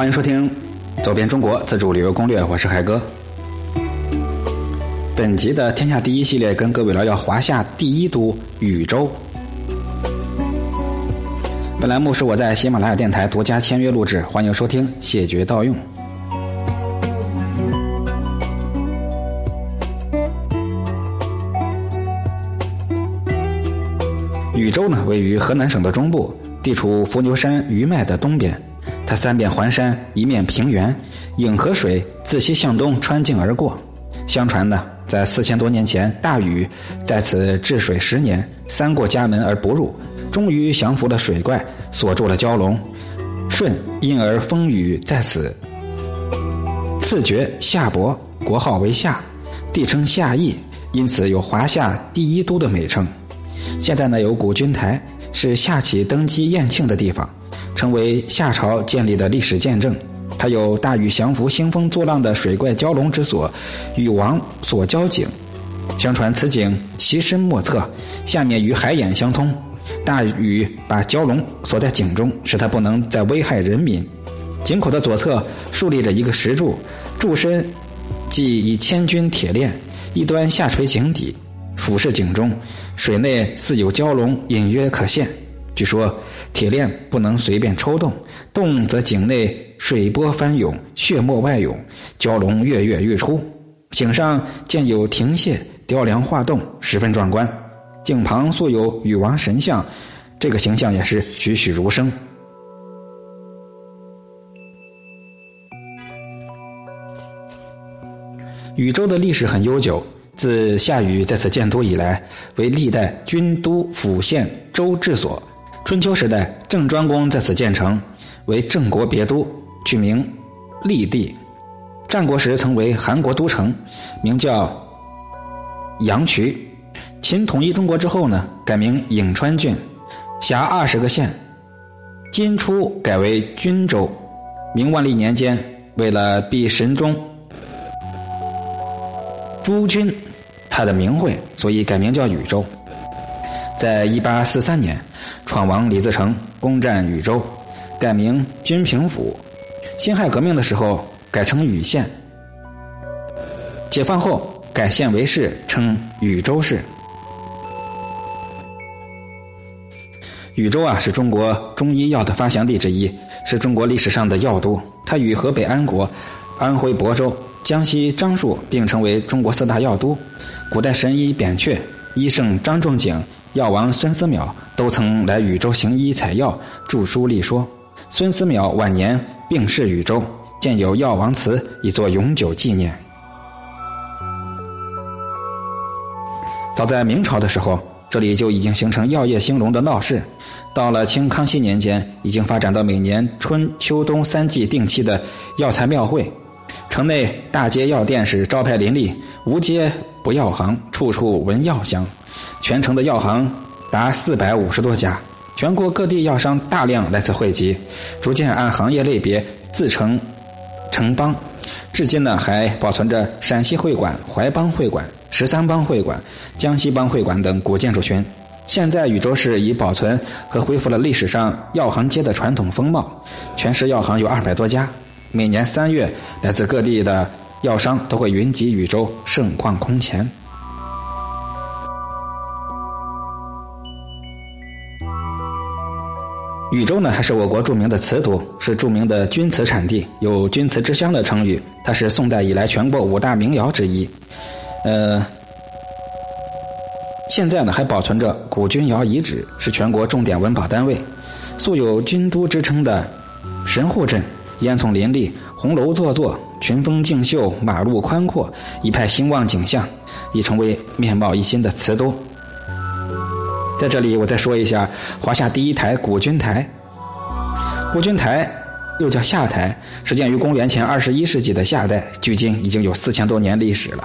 欢迎收听《走遍中国自助旅游攻略》，我是海哥。本集的天下第一系列跟各位聊聊华夏第一都禹州。本栏目是我在喜马拉雅电台独家签约录制，欢迎收听，谢绝盗用。禹州呢，位于河南省的中部，地处伏牛山余脉的东边。它三面环山，一面平原，颍河水自西向东穿境而过。相传呢，在四千多年前，大禹在此治水十年，三过家门而不入，终于降服了水怪，锁住了蛟龙。舜因而封禹在此，赐爵夏伯，国号为夏，帝称夏邑，因此有华夏第一都的美称。现在呢，有古君台，是夏启登基宴庆的地方。成为夏朝建立的历史见证，它有大禹降服兴风作浪的水怪蛟龙之所，禹王所交井。相传此井其深莫测，下面与海眼相通。大禹把蛟龙锁在井中，使它不能再危害人民。井口的左侧竖立着一个石柱，柱身即以千钧铁链，一端下垂井底，俯视井中，水内似有蛟龙隐约可现。据说铁链不能随便抽动，动则井内水波翻涌，血沫外涌，蛟龙跃跃欲出。井上建有亭榭、雕梁画栋，十分壮观。井旁塑有禹王神像，这个形象也是栩栩如生。禹州的历史很悠久，自夏禹在此建都以来，为历代军都府县州治所。春秋时代，郑庄公在此建成，为郑国别都，取名立地。战国时曾为韩国都城，名叫阳渠。秦统一中国之后呢，改名颍川郡，辖二十个县。今初改为均州。明万历年间，为了避神宗朱君他的名讳，所以改名叫禹州。在一八四三年。闯王李自成攻占禹州，改名均平府。辛亥革命的时候改成禹县。解放后改县为市，称禹州市。禹州啊，是中国中医药的发祥地之一，是中国历史上的药都。它与河北安国、安徽亳州、江西樟树并称为中国四大药都。古代神医扁鹊、医圣张仲景。药王孙思邈都曾来禹州行医采药、著书立说。孙思邈晚年病逝禹州，建有药王祠，以作永久纪念。早在明朝的时候，这里就已经形成药业兴隆的闹市。到了清康熙年间，已经发展到每年春秋冬三季定期的药材庙会。城内大街药店是招牌林立，无街不药行，处处闻药香。全城的药行达四百五十多家，全国各地药商大量来此汇集，逐渐按行业类别自成城邦。至今呢，还保存着陕西会馆、淮帮会馆、十三帮会馆、江西帮会馆等古建筑群。现在禹州市已保存和恢复了历史上药行街的传统风貌，全市药行有二百多家。每年三月，来自各地的药商都会云集禹州，盛况空前。禹州呢，还是我国著名的瓷都，是著名的钧瓷产地，有“钧瓷之乡”的称誉。它是宋代以来全国五大名窑之一，呃，现在呢还保存着古钧窑遗址，是全国重点文保单位。素有“钧都”之称的神户镇，烟囱林立，红楼座座，群峰竞秀，马路宽阔，一派兴旺景象，已成为面貌一新的瓷都。在这里，我再说一下华夏第一台古君台。古君台又叫夏台，始建于公元前二十一世纪的夏代，距今已经有四千多年历史了。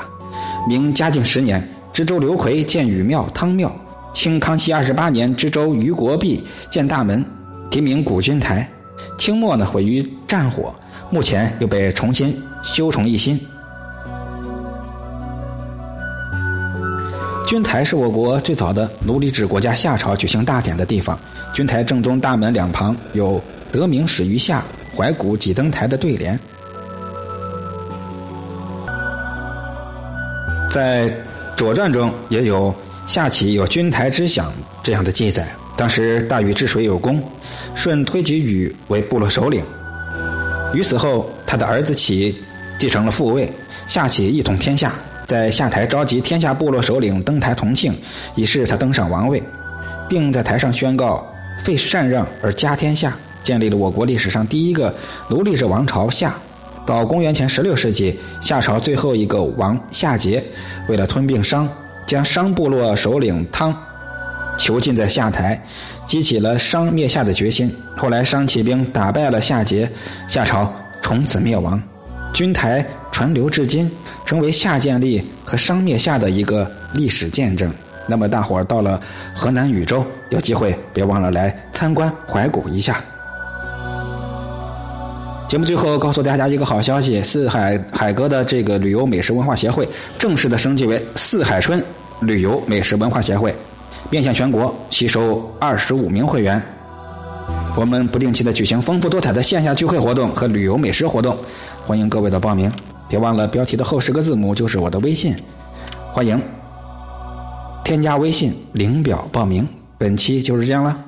明嘉靖十年，知州刘奎建禹庙、汤庙；清康熙二十八年，知州于国弼建大门，题名古君台。清末呢毁于战火，目前又被重新修成一新。君台是我国最早的奴隶制国家夏朝举行大典的地方。君台正中大门两旁有“得名始于夏，怀古几登台的对联。在《左传》中也有夏启有君台之享这样的记载。当时大禹治水有功，舜推举禹为部落首领。禹死后，他的儿子启继承了父位，夏启一统天下，在下台召集天下部落首领登台同庆，以示他登上王位，并在台上宣告废禅让而家天下，建立了我国历史上第一个奴隶制王朝夏。到公元前十六世纪，夏朝最后一个王夏桀，为了吞并商，将商部落首领汤囚禁在夏台，激起了商灭夏的决心。后来商起兵打败了夏桀，夏朝从此灭亡。军台传流至今，成为夏建立和商灭夏的一个历史见证。那么大伙儿到了河南禹州，有机会别忘了来参观怀古一下。节目最后告诉大家一个好消息：四海海哥的这个旅游美食文化协会正式的升级为四海春旅游美食文化协会，面向全国，吸收二十五名会员。我们不定期的举行丰富多彩的线下聚会活动和旅游美食活动，欢迎各位的报名。别忘了标题的后十个字母就是我的微信，欢迎添加微信领表报名。本期就是这样了。